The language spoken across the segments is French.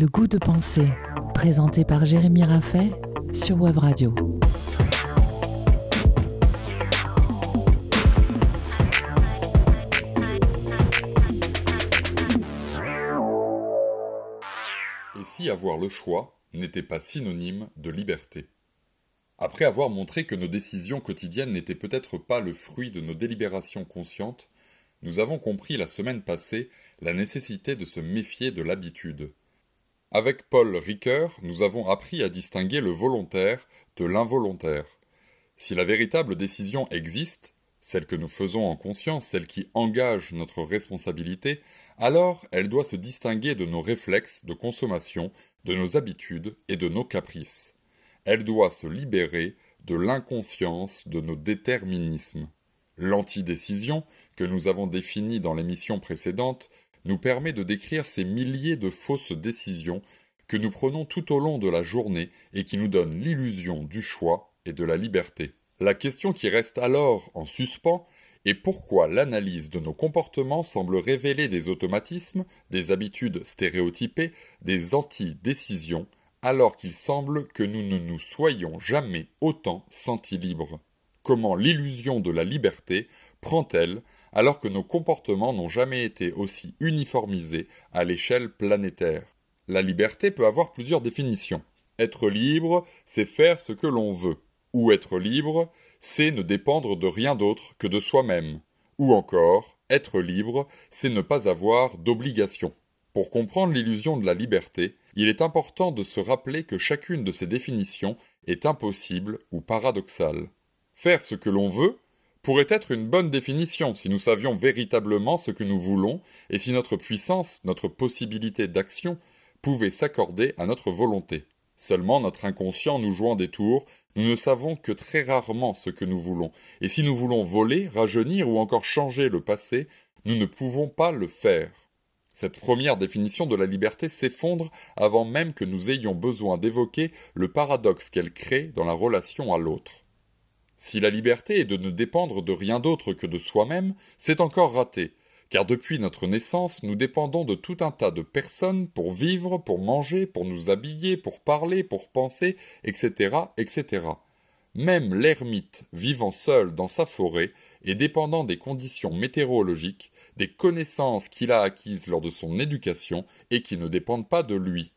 Le goût de penser, présenté par Jérémy Raffet sur Web Radio. Et si avoir le choix n'était pas synonyme de liberté Après avoir montré que nos décisions quotidiennes n'étaient peut-être pas le fruit de nos délibérations conscientes, nous avons compris la semaine passée la nécessité de se méfier de l'habitude. Avec Paul Ricoeur, nous avons appris à distinguer le volontaire de l'involontaire. Si la véritable décision existe, celle que nous faisons en conscience, celle qui engage notre responsabilité, alors elle doit se distinguer de nos réflexes de consommation, de nos habitudes et de nos caprices. Elle doit se libérer de l'inconscience de nos déterminismes. L'antidécision, que nous avons définie dans l'émission précédente, nous permet de décrire ces milliers de fausses décisions que nous prenons tout au long de la journée et qui nous donnent l'illusion du choix et de la liberté. La question qui reste alors en suspens est pourquoi l'analyse de nos comportements semble révéler des automatismes, des habitudes stéréotypées, des anti-décisions, alors qu'il semble que nous ne nous soyons jamais autant sentis libres comment l'illusion de la liberté prend-elle alors que nos comportements n'ont jamais été aussi uniformisés à l'échelle planétaire? La liberté peut avoir plusieurs définitions. Être libre, c'est faire ce que l'on veut. Ou être libre, c'est ne dépendre de rien d'autre que de soi-même. Ou encore, être libre, c'est ne pas avoir d'obligation. Pour comprendre l'illusion de la liberté, il est important de se rappeler que chacune de ces définitions est impossible ou paradoxale. Faire ce que l'on veut pourrait être une bonne définition si nous savions véritablement ce que nous voulons et si notre puissance, notre possibilité d'action pouvait s'accorder à notre volonté. Seulement notre inconscient nous jouant des tours, nous ne savons que très rarement ce que nous voulons, et si nous voulons voler, rajeunir ou encore changer le passé, nous ne pouvons pas le faire. Cette première définition de la liberté s'effondre avant même que nous ayons besoin d'évoquer le paradoxe qu'elle crée dans la relation à l'autre. Si la liberté est de ne dépendre de rien d'autre que de soi-même, c'est encore raté, car depuis notre naissance, nous dépendons de tout un tas de personnes pour vivre, pour manger, pour nous habiller, pour parler, pour penser, etc., etc. Même l'ermite, vivant seul dans sa forêt et dépendant des conditions météorologiques, des connaissances qu'il a acquises lors de son éducation et qui ne dépendent pas de lui.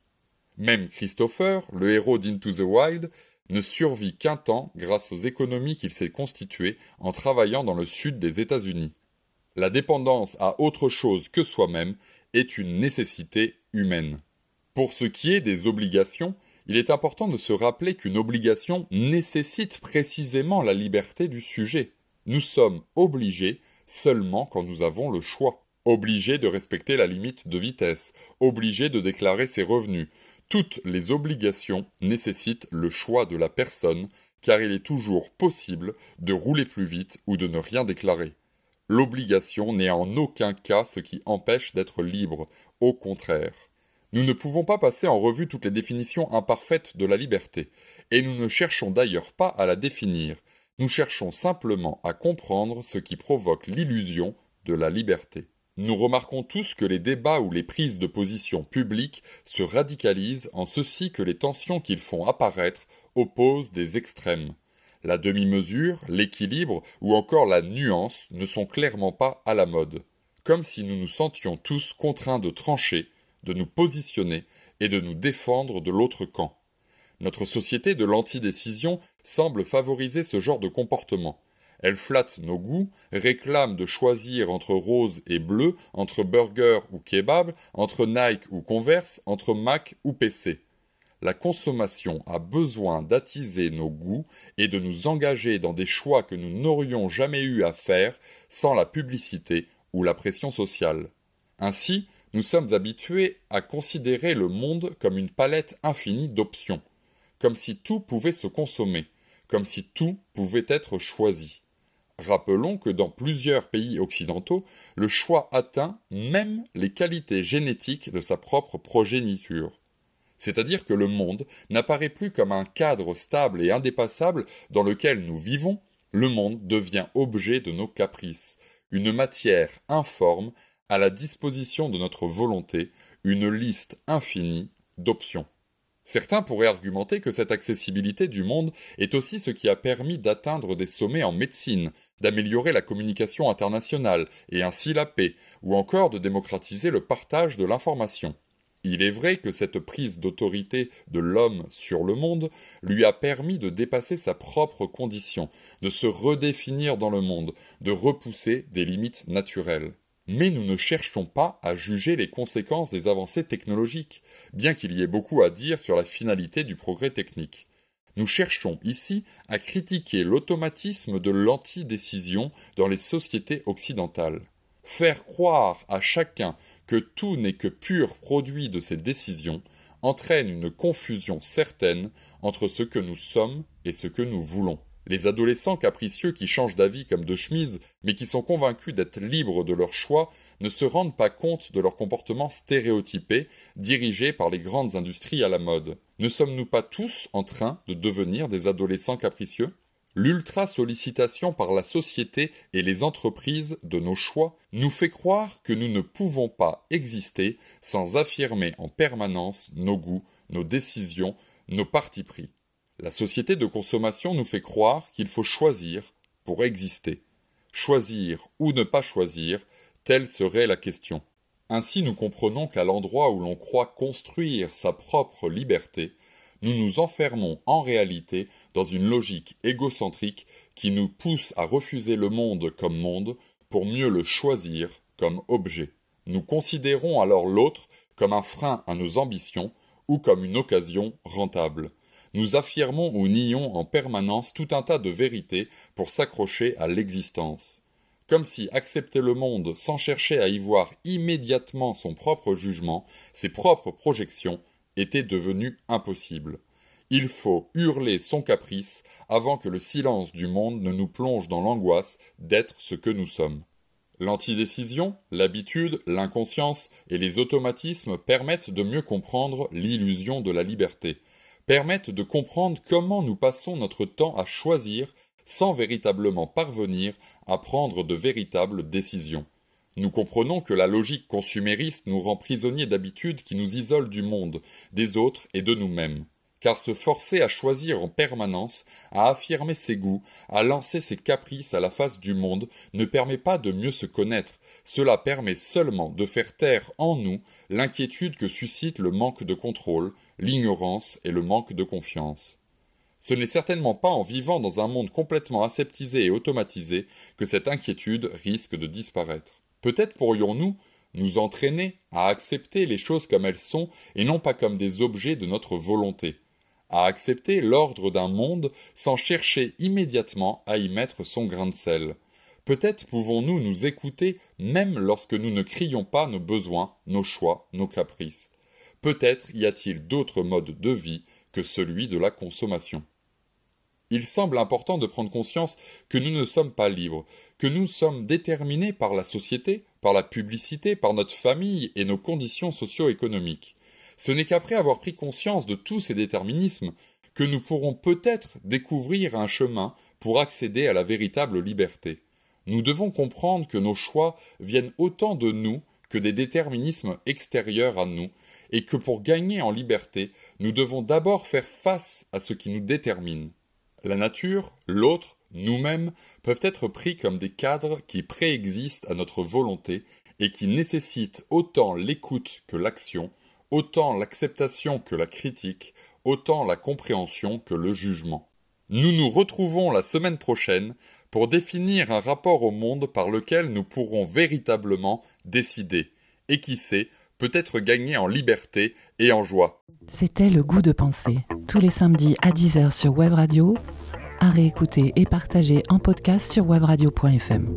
Même Christopher, le héros d'Into the Wild, ne survit qu'un temps grâce aux économies qu'il s'est constituées en travaillant dans le sud des États-Unis. La dépendance à autre chose que soi-même est une nécessité humaine. Pour ce qui est des obligations, il est important de se rappeler qu'une obligation nécessite précisément la liberté du sujet. Nous sommes obligés seulement quand nous avons le choix. Obligés de respecter la limite de vitesse, obligés de déclarer ses revenus, toutes les obligations nécessitent le choix de la personne, car il est toujours possible de rouler plus vite ou de ne rien déclarer. L'obligation n'est en aucun cas ce qui empêche d'être libre, au contraire. Nous ne pouvons pas passer en revue toutes les définitions imparfaites de la liberté, et nous ne cherchons d'ailleurs pas à la définir, nous cherchons simplement à comprendre ce qui provoque l'illusion de la liberté. Nous remarquons tous que les débats ou les prises de position publiques se radicalisent en ceci que les tensions qu'ils font apparaître opposent des extrêmes. La demi-mesure, l'équilibre ou encore la nuance ne sont clairement pas à la mode, comme si nous nous sentions tous contraints de trancher, de nous positionner et de nous défendre de l'autre camp. Notre société de l'antidécision semble favoriser ce genre de comportement. Elle flatte nos goûts, réclame de choisir entre rose et bleu, entre burger ou kebab, entre Nike ou Converse, entre Mac ou PC. La consommation a besoin d'attiser nos goûts et de nous engager dans des choix que nous n'aurions jamais eu à faire sans la publicité ou la pression sociale. Ainsi, nous sommes habitués à considérer le monde comme une palette infinie d'options, comme si tout pouvait se consommer, comme si tout pouvait être choisi. Rappelons que dans plusieurs pays occidentaux, le choix atteint même les qualités génétiques de sa propre progéniture. C'est-à-dire que le monde n'apparaît plus comme un cadre stable et indépassable dans lequel nous vivons, le monde devient objet de nos caprices, une matière informe à la disposition de notre volonté, une liste infinie d'options. Certains pourraient argumenter que cette accessibilité du monde est aussi ce qui a permis d'atteindre des sommets en médecine, d'améliorer la communication internationale et ainsi la paix, ou encore de démocratiser le partage de l'information. Il est vrai que cette prise d'autorité de l'homme sur le monde lui a permis de dépasser sa propre condition, de se redéfinir dans le monde, de repousser des limites naturelles. Mais nous ne cherchons pas à juger les conséquences des avancées technologiques, bien qu'il y ait beaucoup à dire sur la finalité du progrès technique. Nous cherchons ici à critiquer l'automatisme de l'antidécision dans les sociétés occidentales. Faire croire à chacun que tout n'est que pur produit de ses décisions entraîne une confusion certaine entre ce que nous sommes et ce que nous voulons. Les adolescents capricieux qui changent d'avis comme de chemise, mais qui sont convaincus d'être libres de leur choix, ne se rendent pas compte de leur comportement stéréotypé, dirigé par les grandes industries à la mode. Ne sommes-nous pas tous en train de devenir des adolescents capricieux? L'ultra-sollicitation par la société et les entreprises de nos choix nous fait croire que nous ne pouvons pas exister sans affirmer en permanence nos goûts, nos décisions, nos partis pris. La société de consommation nous fait croire qu'il faut choisir pour exister. Choisir ou ne pas choisir, telle serait la question. Ainsi nous comprenons qu'à l'endroit où l'on croit construire sa propre liberté, nous nous enfermons en réalité dans une logique égocentrique qui nous pousse à refuser le monde comme monde pour mieux le choisir comme objet. Nous considérons alors l'autre comme un frein à nos ambitions ou comme une occasion rentable nous affirmons ou nions en permanence tout un tas de vérités pour s'accrocher à l'existence. Comme si accepter le monde sans chercher à y voir immédiatement son propre jugement, ses propres projections, était devenu impossible. Il faut hurler son caprice avant que le silence du monde ne nous plonge dans l'angoisse d'être ce que nous sommes. L'antidécision, l'habitude, l'inconscience et les automatismes permettent de mieux comprendre l'illusion de la liberté, permettent de comprendre comment nous passons notre temps à choisir sans véritablement parvenir à prendre de véritables décisions. Nous comprenons que la logique consumériste nous rend prisonniers d'habitudes qui nous isolent du monde, des autres et de nous-mêmes car se forcer à choisir en permanence, à affirmer ses goûts, à lancer ses caprices à la face du monde, ne permet pas de mieux se connaître, cela permet seulement de faire taire en nous l'inquiétude que suscite le manque de contrôle, l'ignorance et le manque de confiance. Ce n'est certainement pas en vivant dans un monde complètement aseptisé et automatisé que cette inquiétude risque de disparaître. Peut-être pourrions-nous nous entraîner à accepter les choses comme elles sont et non pas comme des objets de notre volonté, à accepter l'ordre d'un monde sans chercher immédiatement à y mettre son grain de sel. Peut-être pouvons-nous nous écouter même lorsque nous ne crions pas nos besoins, nos choix, nos caprices. Peut-être y a-t-il d'autres modes de vie que celui de la consommation. Il semble important de prendre conscience que nous ne sommes pas libres, que nous sommes déterminés par la société, par la publicité, par notre famille et nos conditions socio-économiques. Ce n'est qu'après avoir pris conscience de tous ces déterminismes que nous pourrons peut-être découvrir un chemin pour accéder à la véritable liberté. Nous devons comprendre que nos choix viennent autant de nous que des déterminismes extérieurs à nous, et que pour gagner en liberté, nous devons d'abord faire face à ce qui nous détermine. La nature, l'autre, nous-mêmes peuvent être pris comme des cadres qui préexistent à notre volonté et qui nécessitent autant l'écoute que l'action, autant l'acceptation que la critique, autant la compréhension que le jugement. Nous nous retrouvons la semaine prochaine pour définir un rapport au monde par lequel nous pourrons véritablement décider, et qui sait, peut-être gagner en liberté et en joie. C'était le goût de penser, tous les samedis à 10h sur Web Radio, à réécouter et partager en podcast sur webradio.fm.